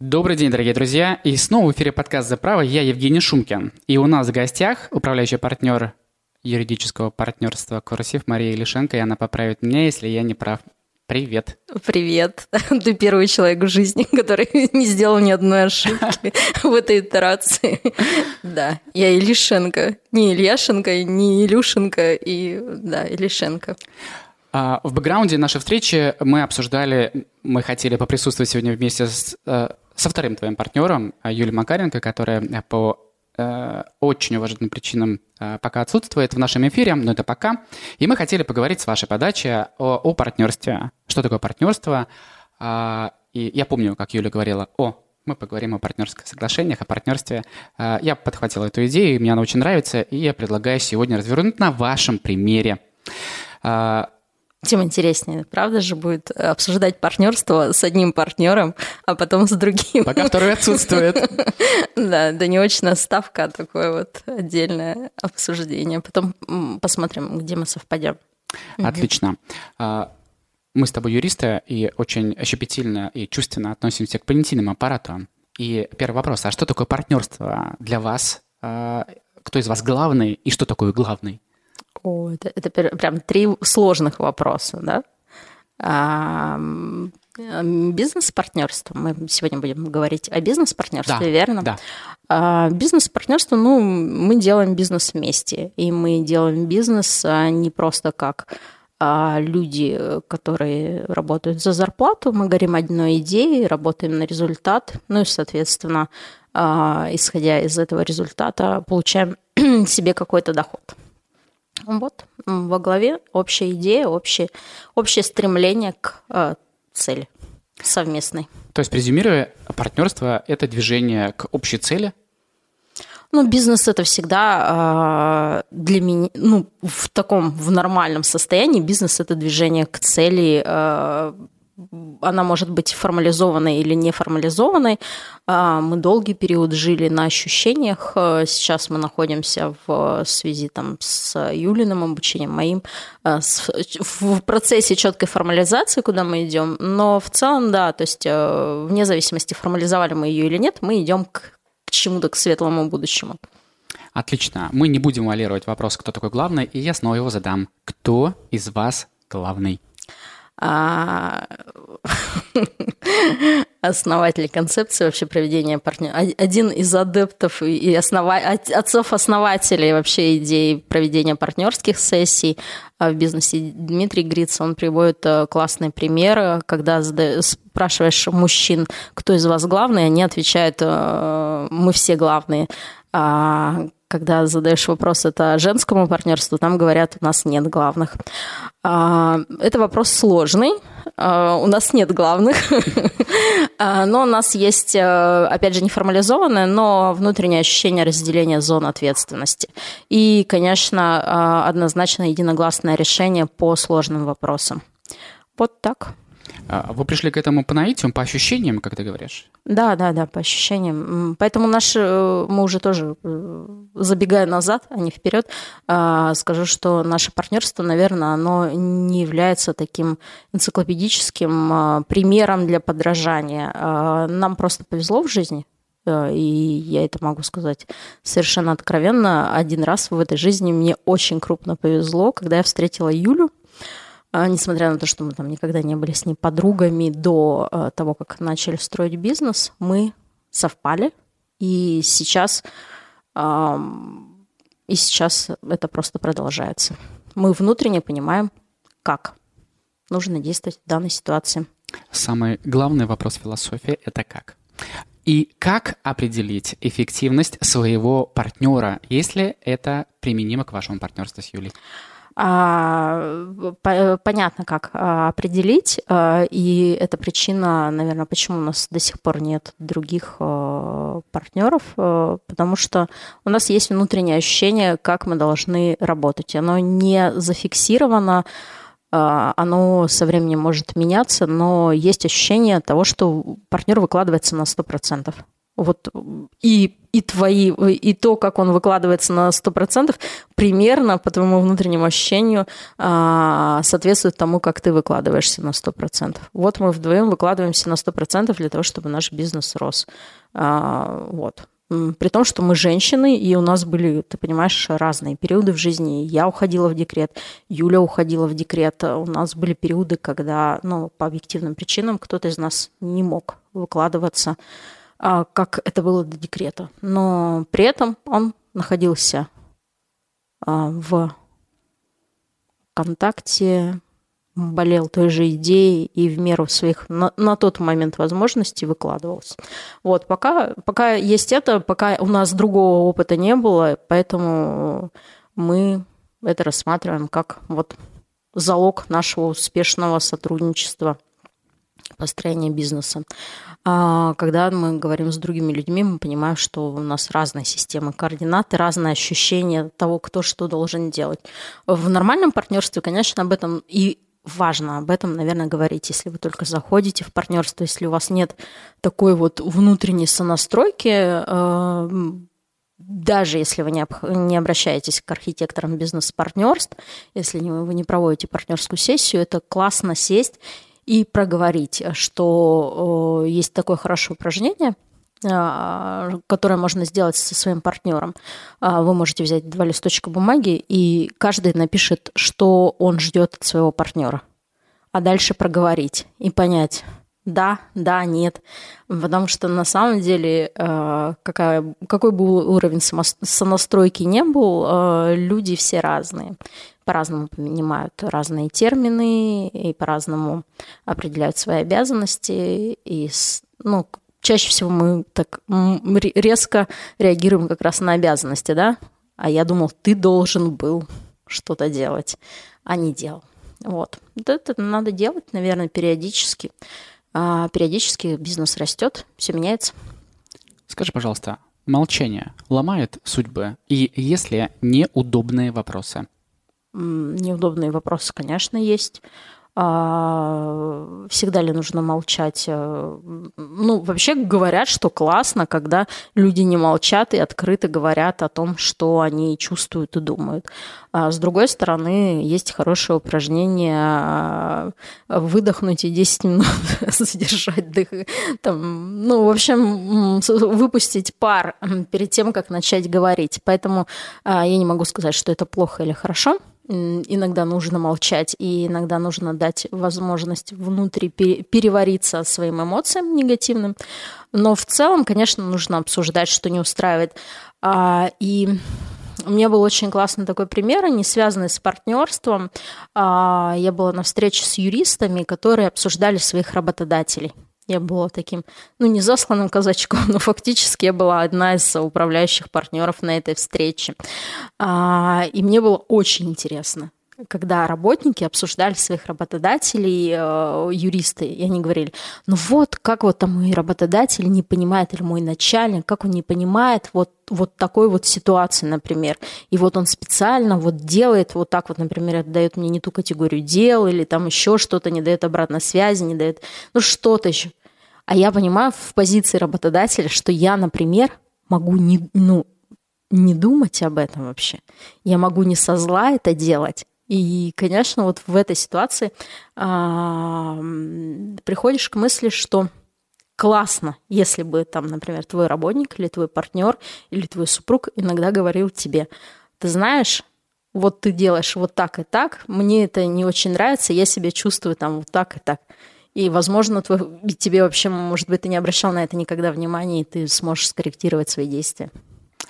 Добрый день, дорогие друзья. И снова в эфире подкаст «За право». Я Евгений Шумкин. И у нас в гостях управляющий партнер юридического партнерства «Курсив» Мария Лишенко. И она поправит меня, если я не прав. Привет. Привет. Ты первый человек в жизни, который не сделал ни одной ошибки в этой итерации. Да, я Илишенко. Не Ильяшенко, не Илюшенко, и да, Илишенко. А, в бэкграунде нашей встречи мы обсуждали, мы хотели поприсутствовать сегодня вместе с, э, со вторым твоим партнером э, Юлией Макаренко, которая по э, очень уважительным причинам пока отсутствует в нашем эфире, но это пока. И мы хотели поговорить с вашей подачи о, о партнерстве. Что такое партнерство? А, и я помню, как Юля говорила, о, мы поговорим о партнерских соглашениях, о партнерстве. Я подхватил эту идею, мне она очень нравится, и я предлагаю сегодня развернуть на вашем примере тем интереснее, правда же, будет обсуждать партнерство с одним партнером, а потом с другим. Пока второй отсутствует. Да, да не очная ставка, а такое вот отдельное обсуждение. Потом посмотрим, где мы совпадем. Отлично. А, мы с тобой юристы и очень щепетильно и чувственно относимся к понятийному аппарату. И первый вопрос, а что такое партнерство для вас? А, кто из вас главный и что такое главный? О, это, это прям три сложных вопроса, да? А, бизнес-партнерство. Мы сегодня будем говорить о бизнес-партнерстве, да, верно? Да. А, бизнес-партнерство, ну, мы делаем бизнес вместе, и мы делаем бизнес а, не просто как а люди, которые работают за зарплату, мы говорим одной идее, работаем на результат, ну и, соответственно, исходя из этого результата, получаем себе какой-то доход. Вот, во главе общая идея, общее, общее стремление к э, цели совместной. То есть, презюмируя, партнерство – это движение к общей цели? Ну, бизнес это всегда э, для меня, ну, в таком, в нормальном состоянии бизнес это движение к цели э, она может быть формализованной или не формализованной. А, мы долгий период жили на ощущениях. А, сейчас мы находимся в связи там, с Юлиным обучением, моим, а, в процессе четкой формализации, куда мы идем. Но в целом, да, то есть вне зависимости, формализовали мы ее или нет, мы идем к, к чему-то, к светлому будущему. Отлично. Мы не будем валировать вопрос, кто такой главный, и я снова его задам. Кто из вас главный? А, основатель концепции вообще проведения партнера, один из адептов и основа... отцов-основателей вообще идеи проведения партнерских сессий а, в бизнесе Дмитрий Гриц, он приводит э, классные примеры, когда спрашиваешь мужчин, кто из вас главный, они отвечают, э, мы все главные а, когда задаешь вопрос это женскому партнерству, там говорят, у нас нет главных. А, это вопрос сложный. А, у нас нет главных, а, но у нас есть, э, опять же, неформализованное, но внутреннее ощущение разделения зон ответственности. И, конечно, однозначно единогласное решение по сложным вопросам. Вот так. Вы пришли к этому по наитию, по ощущениям, как ты говоришь? Да, да, да, по ощущениям. Поэтому наш, э, мы уже тоже, э, забегая назад, а не вперед, а, скажу, что наше партнерство, наверное, оно не является таким энциклопедическим а, примером для подражания. Нам просто повезло в жизни, э, и я это могу сказать совершенно откровенно. Один раз в этой жизни мне очень крупно повезло, когда я встретила Юлю, а, несмотря на то, что мы там никогда не были с ней подругами до а, того, как начали строить бизнес, мы совпали, и сейчас, и сейчас это просто продолжается. Мы внутренне понимаем, как нужно действовать в данной ситуации. Самый главный вопрос философии – это как? И как определить эффективность своего партнера, если это применимо к вашему партнерству с Юлей? А, понятно, как а, определить, а, и это причина, наверное, почему у нас до сих пор нет других партнеров, потому что у нас есть внутреннее ощущение, как мы должны работать. Оно не зафиксировано, оно со временем может меняться, но есть ощущение того, что партнер выкладывается на 100%. Вот и, и твои, и то, как он выкладывается на 100%, примерно по твоему внутреннему ощущению а, соответствует тому, как ты выкладываешься на 100%. Вот мы вдвоем выкладываемся на 100% для того, чтобы наш бизнес рос. А, вот. При том, что мы женщины, и у нас были, ты понимаешь, разные периоды в жизни. Я уходила в декрет, Юля уходила в декрет. У нас были периоды, когда, ну, по объективным причинам кто-то из нас не мог выкладываться, как это было до декрета. Но при этом он находился а, в контакте болел той же идеей и в меру своих на, на тот момент возможностей выкладывался. Вот, пока, пока есть это, пока у нас другого опыта не было, поэтому мы это рассматриваем как вот залог нашего успешного сотрудничества, построения бизнеса. А когда мы говорим с другими людьми, мы понимаем, что у нас разные системы координат и разное ощущение того, кто что должен делать. В нормальном партнерстве, конечно, об этом и важно об этом, наверное, говорить, если вы только заходите в партнерство, если у вас нет такой вот внутренней сонастройки, э, даже если вы не обращаетесь к архитекторам бизнес-партнерств, если вы не проводите партнерскую сессию, это классно сесть и проговорить, что э, есть такое хорошее упражнение – а, которое можно сделать со своим партнером. А, вы можете взять два листочка бумаги, и каждый напишет, что он ждет от своего партнера. А дальше проговорить и понять, да, да, нет. Потому что на самом деле, а, какая, какой бы уровень сонастройки не был, люди все разные. По-разному понимают разные термины и по-разному определяют свои обязанности. И ну, чаще всего мы так резко реагируем как раз на обязанности, да? А я думал, ты должен был что-то делать, а не делал. Вот. Это надо делать, наверное, периодически. А периодически бизнес растет, все меняется. Скажи, пожалуйста, молчание ломает судьбы? И если неудобные вопросы? Неудобные вопросы, конечно, есть. А, всегда ли нужно молчать? Э, ну, вообще говорят, что классно, когда люди не молчат и открыто говорят о том, что они чувствуют и думают. А с другой стороны, есть хорошее упражнение а, выдохнуть и 10 минут задержать дыхание. Там, ну, в общем, выпустить пар перед тем, как начать говорить. Поэтому я не могу сказать, что это плохо или хорошо иногда нужно молчать, и иногда нужно дать возможность внутри перевариться своим эмоциям негативным. Но в целом, конечно, нужно обсуждать, что не устраивает. А, и у меня был очень классный такой пример, не связанный с партнерством. А, я была на встрече с юристами, которые обсуждали своих работодателей. Я была таким, ну, не засланным казачком, но фактически я была одна из управляющих партнеров на этой встрече. А, и мне было очень интересно когда работники обсуждали своих работодателей, э, юристы, и они говорили, ну вот, как вот там мой работодатель не понимает, или мой начальник, как он не понимает вот, вот такой вот ситуации, например. И вот он специально вот делает вот так вот, например, дает мне не ту категорию дел, или там еще что-то, не дает обратной связи, не дает, ну что-то еще. А я понимаю в позиции работодателя, что я, например, могу не, ну, не думать об этом вообще. Я могу не со зла это делать. И, конечно, вот в этой ситуации а, приходишь к мысли, что классно, если бы там, например, твой работник или твой партнер или твой супруг иногда говорил тебе, ты знаешь, вот ты делаешь вот так и так, мне это не очень нравится, я себя чувствую там вот так и так. И, возможно, твой, тебе вообще, может быть, ты не обращал на это никогда внимания, и ты сможешь скорректировать свои действия.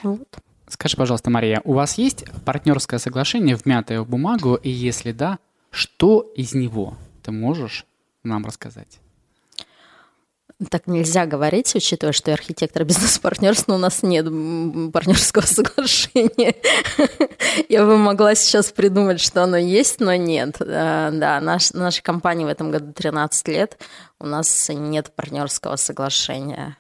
Вот. Скажи, пожалуйста, Мария, у вас есть партнерское соглашение, вмятое в бумагу, и если да, что из него ты можешь нам рассказать? Так нельзя говорить, учитывая, что я архитектор бизнес-партнерств, но у нас нет партнерского соглашения. Я бы могла сейчас придумать, что оно есть, но нет. Да, наш, нашей компании в этом году 13 лет, у нас нет партнерского соглашения.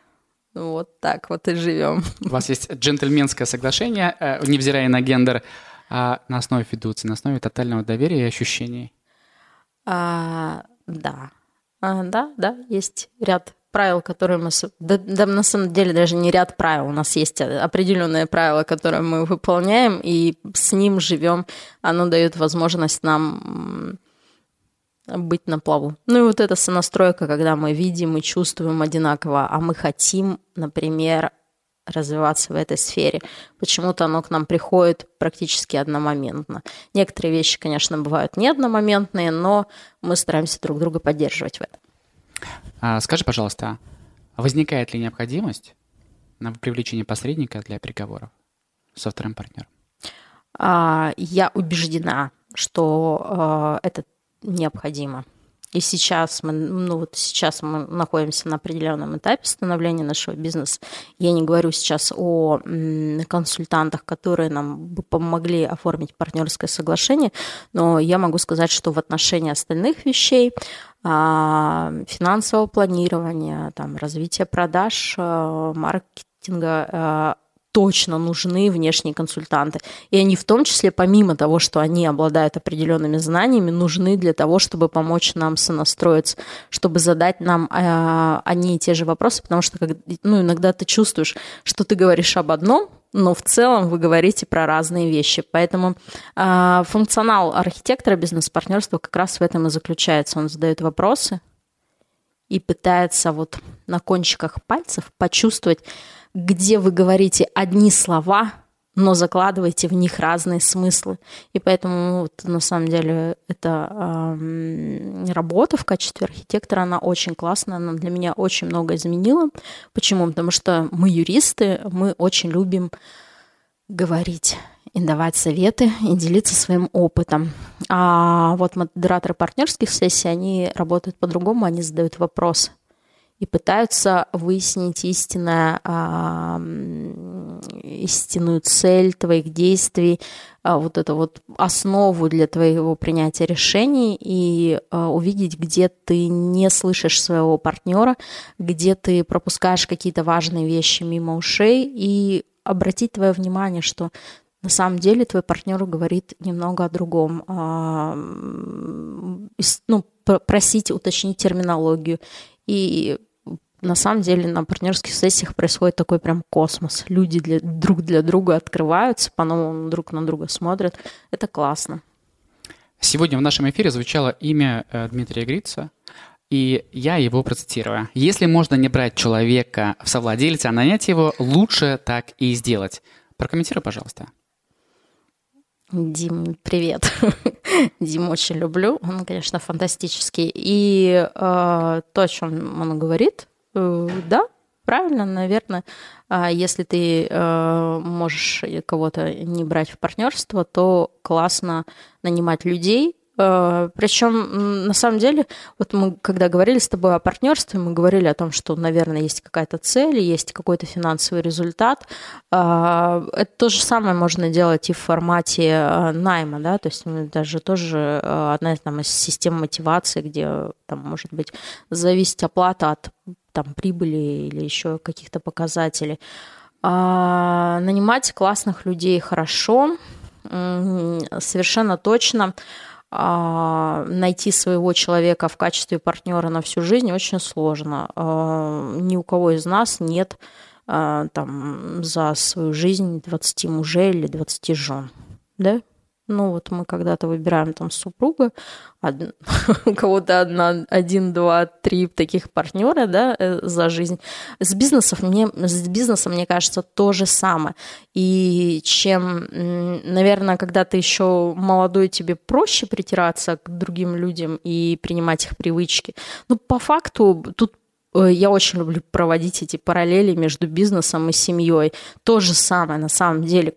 Вот так вот и живем. У вас есть джентльменское соглашение, э, невзирая на гендер, а на основе фидуции, на основе тотального доверия и ощущений. А, да. А, да, да, есть ряд правил, которые мы... Да, да, на самом деле даже не ряд правил. У нас есть определенные правила, которые мы выполняем, и с ним живем. Оно дает возможность нам быть на плаву. Ну и вот эта сонастройка, когда мы видим и чувствуем одинаково, а мы хотим, например, развиваться в этой сфере. Почему-то оно к нам приходит практически одномоментно. Некоторые вещи, конечно, бывают не одномоментные, но мы стараемся друг друга поддерживать в этом. А, скажи, пожалуйста, возникает ли необходимость на привлечение посредника для переговоров со вторым партнером? А, я убеждена, что а, это необходимо. И сейчас мы, ну вот сейчас мы находимся на определенном этапе становления нашего бизнеса. Я не говорю сейчас о консультантах, которые нам бы помогли оформить партнерское соглашение, но я могу сказать, что в отношении остальных вещей а, финансового планирования, там, развития продаж, а, маркетинга, а, точно нужны внешние консультанты. И они в том числе, помимо того, что они обладают определенными знаниями, нужны для того, чтобы помочь нам сонастроиться, чтобы задать нам э, одни и те же вопросы, потому что ну, иногда ты чувствуешь, что ты говоришь об одном, но в целом вы говорите про разные вещи. Поэтому э, функционал архитектора бизнес-партнерства как раз в этом и заключается. Он задает вопросы и пытается вот на кончиках пальцев почувствовать, где вы говорите одни слова, но закладываете в них разные смыслы. И поэтому вот, на самом деле эта э, работа в качестве архитектора, она очень классная, она для меня очень много изменила. Почему? Потому что мы юристы, мы очень любим говорить и давать советы, и делиться своим опытом. А вот модераторы партнерских сессий, они работают по-другому, они задают вопросы и пытаются выяснить истинное, а, истинную цель твоих действий, а, вот эту вот основу для твоего принятия решений и а, увидеть, где ты не слышишь своего партнера, где ты пропускаешь какие-то важные вещи мимо ушей и обратить твое внимание, что на самом деле твой партнер говорит немного о другом. Ну, просить уточнить терминологию и на самом деле на партнерских сессиях происходит такой прям космос. Люди для, друг для друга открываются, по-новому друг на друга смотрят. Это классно. Сегодня в нашем эфире звучало имя э, Дмитрия Грица, и я его процитирую. «Если можно не брать человека в совладельца, а нанять его, лучше так и сделать». Прокомментируй, пожалуйста. Дим, привет. Дим очень люблю. Он, конечно, фантастический. И э, то, о чем он говорит, да, правильно, наверное. А если ты э, можешь кого-то не брать в партнерство, то классно нанимать людей, Э, Причем, на самом деле, вот мы, когда говорили с тобой о партнерстве, мы говорили о том, что, наверное, есть какая-то цель, есть какой-то финансовый результат. Э, это то же самое можно делать и в формате э, найма, да, то есть даже тоже одна там, из систем мотивации, где там может быть зависеть оплата от там, прибыли или еще каких-то показателей. А, нанимать классных людей хорошо, совершенно точно. А, найти своего человека в качестве партнера на всю жизнь очень сложно. А, ни у кого из нас нет а, там за свою жизнь 20 мужей или 20 жен. Да? Ну вот мы когда-то выбираем там супруга, од... у кого-то одна, один, два, три таких партнера, да, э, за жизнь. С бизнесом мне, с бизнесом, мне кажется, то же самое. И чем, наверное, когда ты еще молодой, тебе проще притираться к другим людям и принимать их привычки. Но по факту тут я очень люблю проводить эти параллели между бизнесом и семьей. То же самое на самом деле.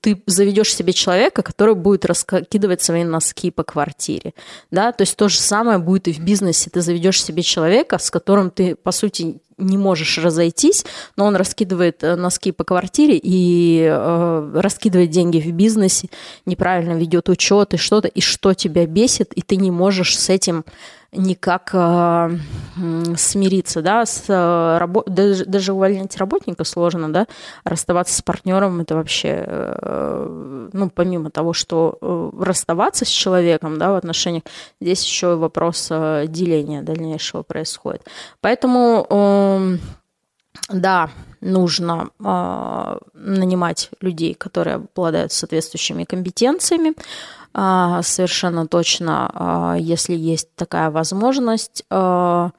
Ты заведешь себе человека, который будет раскидывать свои носки по квартире. Да? То есть то же самое будет и в бизнесе. Ты заведешь себе человека, с которым ты, по сути, не можешь разойтись, но он раскидывает э, носки по квартире и э, раскидывает деньги в бизнесе, неправильно ведет учет и что-то, и что тебя бесит, и ты не можешь с этим никак э, смириться, да, с э, рабо... даже, даже увольнять работника сложно, да, расставаться с партнером это вообще, э, ну, помимо того, что э, расставаться с человеком, да, в отношениях, здесь еще и вопрос э, деления дальнейшего происходит. Поэтому, э, да, нужно э, нанимать людей, которые обладают соответствующими компетенциями, а, совершенно точно, а, если есть такая возможность. А,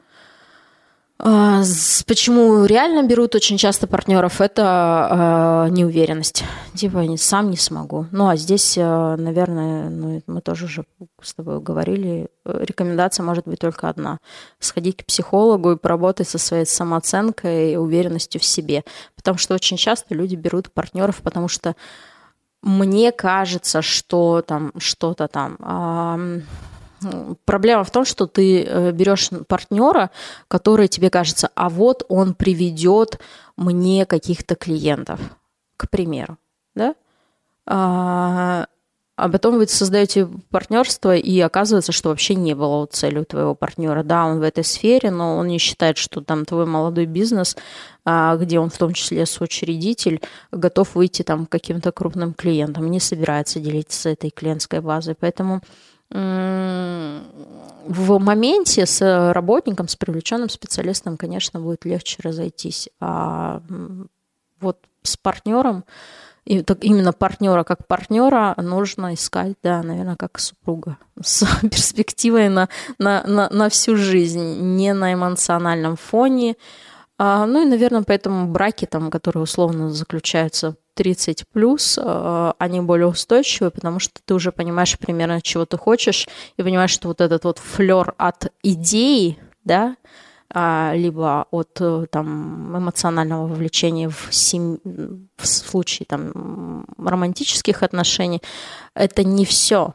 почему реально берут очень часто партнеров, это неуверенность. Типа, сам не смогу. Ну, а здесь, наверное, ну, мы тоже уже с тобой говорили, рекомендация может быть только одна. Сходить к психологу и поработать со своей самооценкой и уверенностью в себе. Потому что очень часто люди берут партнеров, потому что мне кажется, что там что-то там. Проблема в том, что ты э, берешь партнера, который тебе кажется, а вот он приведет мне каких-то клиентов, к примеру, да? А, потом вы создаете партнерство, и оказывается, что вообще не было вот целью твоего партнера. Да, он в этой сфере, но он не считает, что там твой молодой бизнес, а, где он в том числе соучредитель, готов выйти там каким-то крупным клиентам, не собирается делиться этой клиентской базой. Поэтому в моменте с работником, с привлеченным специалистом, конечно, будет легче разойтись. А вот с партнером и так именно партнера как партнера нужно искать, да, наверное, как супруга с перспективой на, на, на, на всю жизнь, не на эмоциональном фоне. А, ну и, наверное, поэтому браки, там, которые условно заключаются 30 плюс, а, они более устойчивые, потому что ты уже понимаешь примерно, чего ты хочешь, и понимаешь, что вот этот вот флер от идеи, да, либо от э, там, эмоционального вовлечения в, сем... в случае там, романтических отношений, это не все.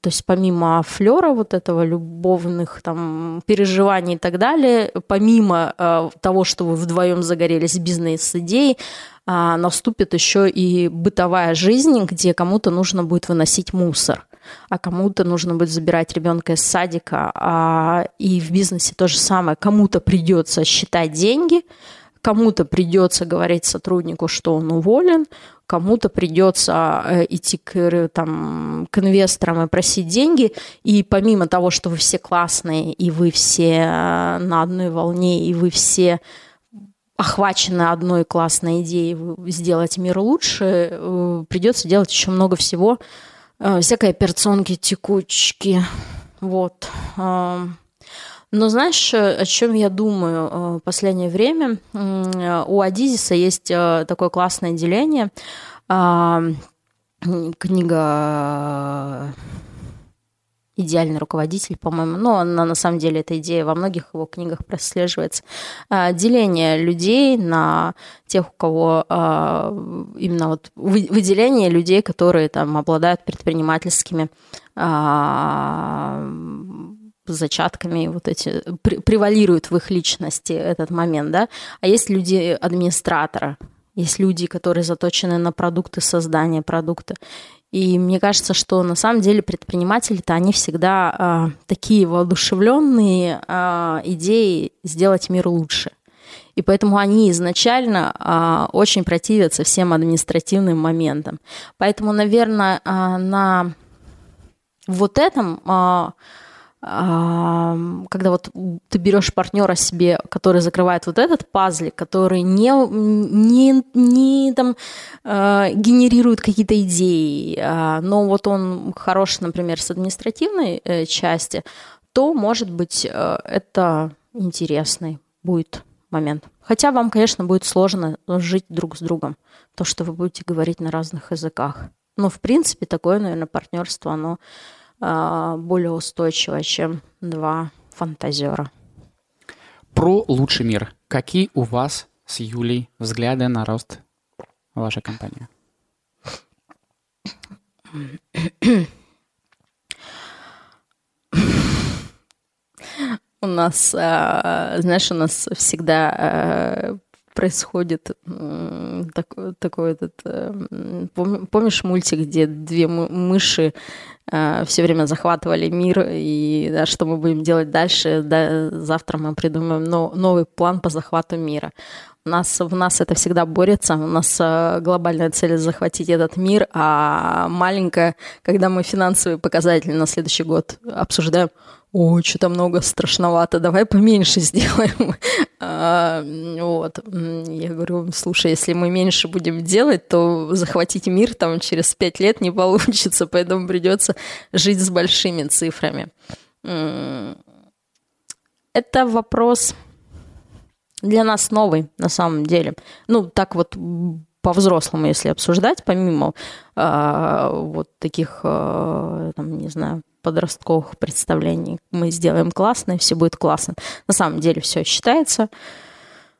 То есть помимо флера вот этого любовных там переживаний и так далее, помимо э, того, что вы вдвоем загорелись бизнес-идеей, э, наступит еще и бытовая жизнь, где кому-то нужно будет выносить мусор а кому-то нужно будет забирать ребенка из садика, а, и в бизнесе то же самое. Кому-то придется считать деньги, кому-то придется говорить сотруднику, что он уволен, кому-то придется э, идти к, там, к инвесторам и просить деньги. И помимо того, что вы все классные, и вы все э, на одной волне, и вы все охвачены одной классной идеей сделать мир лучше, э, придется делать еще много всего, Э, всякой операционки, текучки, вот. Э, но знаешь, о чем я думаю э, в последнее время? У Адизиса есть такое классное деление. Книга идеальный руководитель, по-моему. Но она, на самом деле эта идея во многих его книгах прослеживается. А, деление людей на тех, у кого а, именно вот выделение людей, которые там обладают предпринимательскими а, зачатками, вот эти превалируют в их личности этот момент, да. А есть люди администратора, есть люди, которые заточены на продукты создания продукта. И мне кажется, что на самом деле предприниматели-то они всегда э, такие воодушевленные э, идеи сделать мир лучше. И поэтому они изначально э, очень противятся всем административным моментам. Поэтому, наверное, э, на вот этом э, когда вот ты берешь партнера себе, который закрывает вот этот пазлик, который не, не, не там, э, генерирует какие-то идеи, э, но вот он хорош, например, с административной э, части, то, может быть, э, это интересный будет момент. Хотя вам, конечно, будет сложно жить друг с другом, то, что вы будете говорить на разных языках. Но, в принципе, такое, наверное, партнерство, оно а, более устойчивая, чем два фантазера. Про лучший мир. Какие у вас с Юлей взгляды на рост вашей компании? У нас, а, знаешь, у нас всегда а, происходит такой, такой этот... Помнишь мультик, где две мыши все время захватывали мир, и да, что мы будем делать дальше, да, завтра мы придумаем но, новый план по захвату мира. У нас, в нас это всегда борется, у нас э, глобальная цель захватить этот мир, а маленькая, когда мы финансовые показатели на следующий год обсуждаем, ой, что-то много страшновато, давай поменьше сделаем. А, вот. Я говорю, слушай, если мы меньше будем делать, то захватить мир там через пять лет не получится, поэтому придется жить с большими цифрами. Это вопрос для нас новый, на самом деле. Ну, так вот по-взрослому, если обсуждать, помимо э, вот таких, э, там, не знаю, подростковых представлений. Мы сделаем классно, и все будет классно. На самом деле все считается.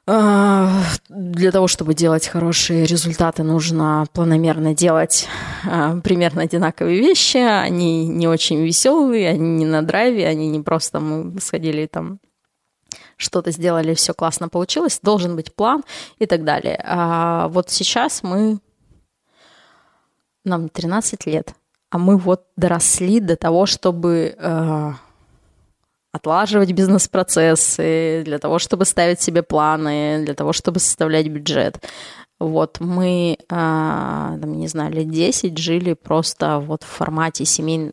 А, для того, чтобы делать хорошие результаты, нужно планомерно делать а, примерно одинаковые вещи. Они не очень веселые, они не на драйве, они не просто мы сходили там что-то сделали, все классно получилось, должен быть план и так далее. А вот сейчас мы, нам 13 лет, а мы вот доросли до того, чтобы э, отлаживать бизнес-процессы, для того, чтобы ставить себе планы, для того, чтобы составлять бюджет. Вот мы, э, там, не знаю, лет 10 жили просто вот в формате семейного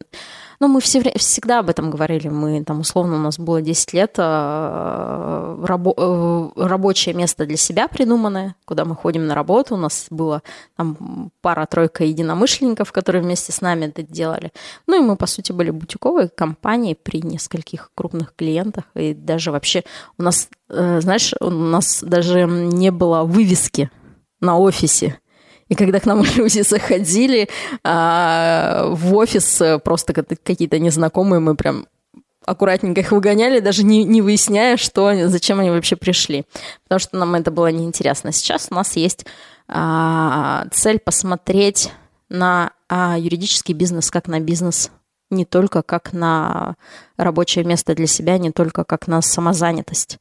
ну, мы все, всегда об этом говорили. Мы там, условно, у нас было 10 лет э, рабо, э, рабочее место для себя придуманное, куда мы ходим на работу. У нас было там пара-тройка единомышленников, которые вместе с нами это делали. Ну, и мы, по сути, были бутиковой компанией при нескольких крупных клиентах. И даже вообще у нас, э, знаешь, у нас даже не было вывески на офисе. И когда к нам люди заходили а, в офис, э, просто какие-то незнакомые, мы прям аккуратненько их выгоняли, даже не, не выясняя, что, зачем они вообще пришли. Потому что нам это было неинтересно. Сейчас у нас есть а, цель посмотреть на а, юридический бизнес как на бизнес не только как на рабочее место для себя, не только как на самозанятость.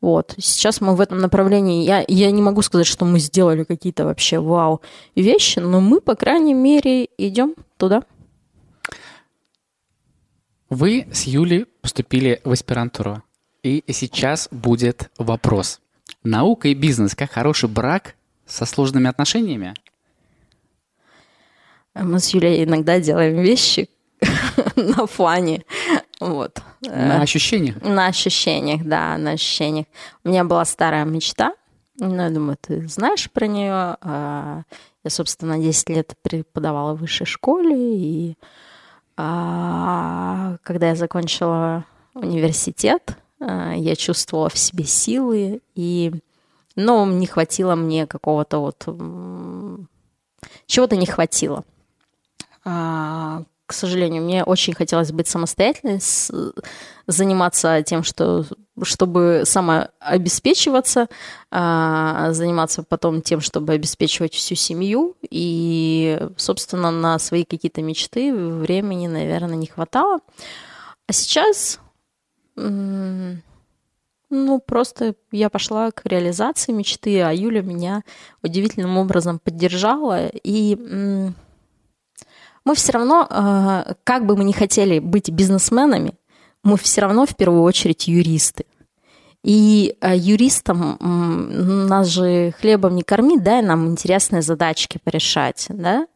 Вот. Сейчас мы в этом направлении, я, я не могу сказать, что мы сделали какие-то вообще вау вещи, но мы, по крайней мере, идем туда. Вы с Юлей поступили в аспирантуру, и сейчас будет вопрос. Наука и бизнес как хороший брак со сложными отношениями? Мы с Юлей иногда делаем вещи на фане вот. На э, ощущениях? На ощущениях, да, на ощущениях. У меня была старая мечта, ну, я думаю, ты знаешь про нее. А, я, собственно, 10 лет преподавала в высшей школе, и а, когда я закончила университет, а, я чувствовала в себе силы, и, но не хватило мне какого-то вот... Чего-то не хватило к сожалению. Мне очень хотелось быть самостоятельной, заниматься тем, что, чтобы самообеспечиваться, а, заниматься потом тем, чтобы обеспечивать всю семью. И, собственно, на свои какие-то мечты времени, наверное, не хватало. А сейчас, ну, просто я пошла к реализации мечты, а Юля меня удивительным образом поддержала. И мы все равно, э, как бы мы ни хотели быть бизнесменами, мы все равно в первую очередь юристы. И э, юристам нас же хлебом не корми, дай нам интересные задачки порешать, да.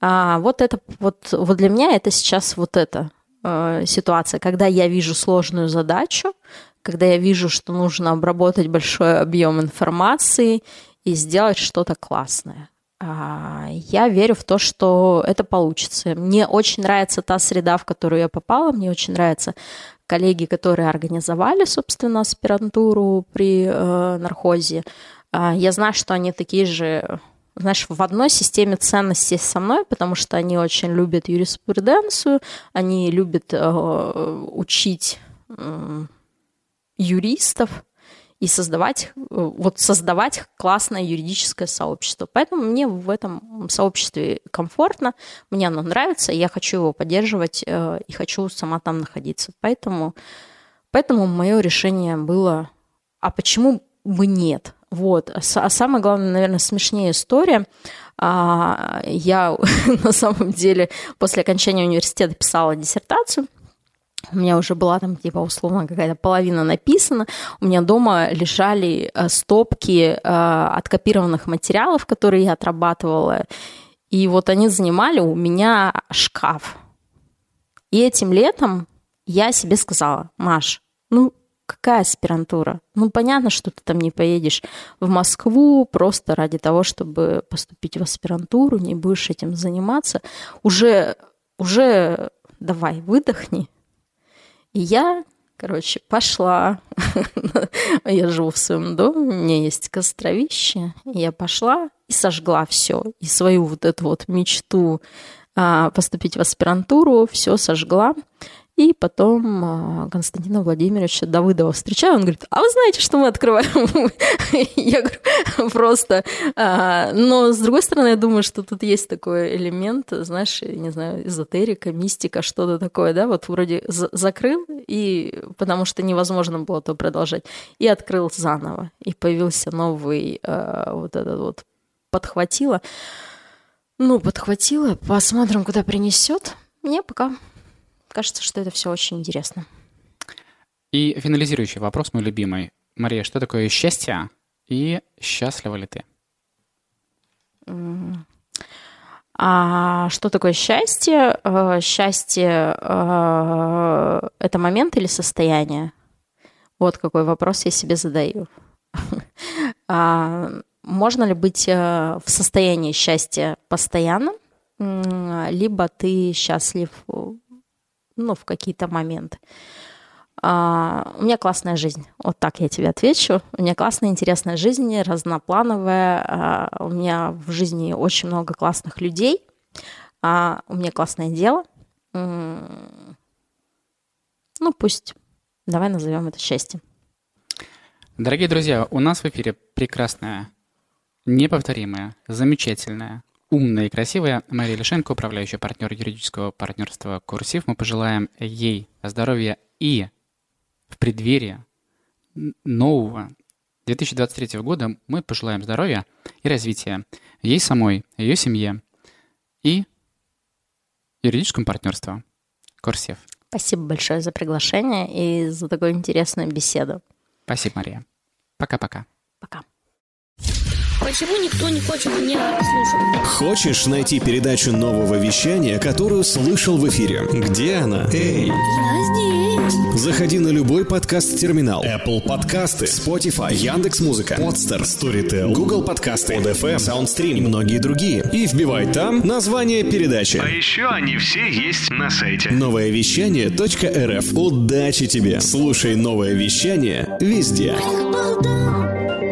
А вот это вот, вот для меня это сейчас вот эта э, ситуация, когда я вижу сложную задачу, когда я вижу, что нужно обработать большой объем информации и сделать что-то классное. А, я верю в то, что это получится. Мне очень нравится та среда, в которую я попала. Мне очень нравятся коллеги, которые организовали, собственно, аспирантуру при э, нархозе. А, я знаю, что они такие же, знаешь, в одной системе ценностей со мной, потому что они очень любят юриспруденцию, они любят э, учить э, юристов, и создавать, э, вот создавать классное юридическое сообщество. Поэтому мне в этом сообществе комфортно, мне оно нравится, я хочу его поддерживать э, и хочу сама там находиться. Поэтому, поэтому мое решение было, а почему бы нет? Вот. А, а самое главное, наверное, смешнее история. А, я на самом деле после окончания университета писала диссертацию. У меня уже была там, типа, условно, какая-то половина написана. У меня дома лежали э, стопки э, откопированных материалов, которые я отрабатывала. И вот они занимали у меня шкаф. И этим летом я себе сказала, Маш, ну, какая аспирантура? Ну, понятно, что ты там не поедешь в Москву просто ради того, чтобы поступить в аспирантуру, не будешь этим заниматься. Уже, уже давай, выдохни. И я, короче, пошла. я живу в своем доме, у меня есть костровище. И я пошла и сожгла все. И свою вот эту вот мечту а, поступить в аспирантуру, все сожгла. И потом а, Константина Владимировича Давыдова встречаю, он говорит, а вы знаете, что мы открываем? Я говорю, просто. А, но, с другой стороны, я думаю, что тут есть такой элемент, знаешь, не знаю, эзотерика, мистика, что-то такое, да, вот вроде закрыл, и потому что невозможно было то продолжать, и открыл заново, и появился новый а, вот этот вот подхватило. Ну, подхватило, посмотрим, куда принесет. Мне пока кажется, что это все очень интересно. И финализирующий вопрос, мой любимый. Мария, что такое счастье и счастлива ли ты? А что такое счастье? Э, счастье э, – это момент или состояние? Вот какой вопрос я себе задаю. А, можно ли быть э, в состоянии счастья постоянно, либо ты счастлив ну, в какие-то моменты. А, у меня классная жизнь. Вот так я тебе отвечу. У меня классная, интересная жизнь, разноплановая. А, у меня в жизни очень много классных людей. А, у меня классное дело. Ну, пусть. Давай назовем это счастьем. Дорогие друзья, у нас в эфире прекрасная, неповторимая, замечательная, умная и красивая Мария Лишенко, управляющая партнер юридического партнерства «Курсив». Мы пожелаем ей здоровья и в преддверии нового 2023 года мы пожелаем здоровья и развития ей самой, ее семье и юридическому партнерству «Курсив». Спасибо большое за приглашение и за такую интересную беседу. Спасибо, Мария. Пока-пока. Пока. Почему никто не хочет меня слушать? Хочешь найти передачу нового вещания, которую слышал в эфире? Где она? Эй! Я здесь. Заходи на любой подкаст-терминал. Apple подкасты, Spotify, Яндекс.Музыка, Podster, Storytel, Google подкасты, ODFM, SoundStream и многие другие. И вбивай там название передачи. А еще они все есть на сайте. Новое вещание.рф. Удачи тебе! Слушай новое вещание везде. Эх, балда.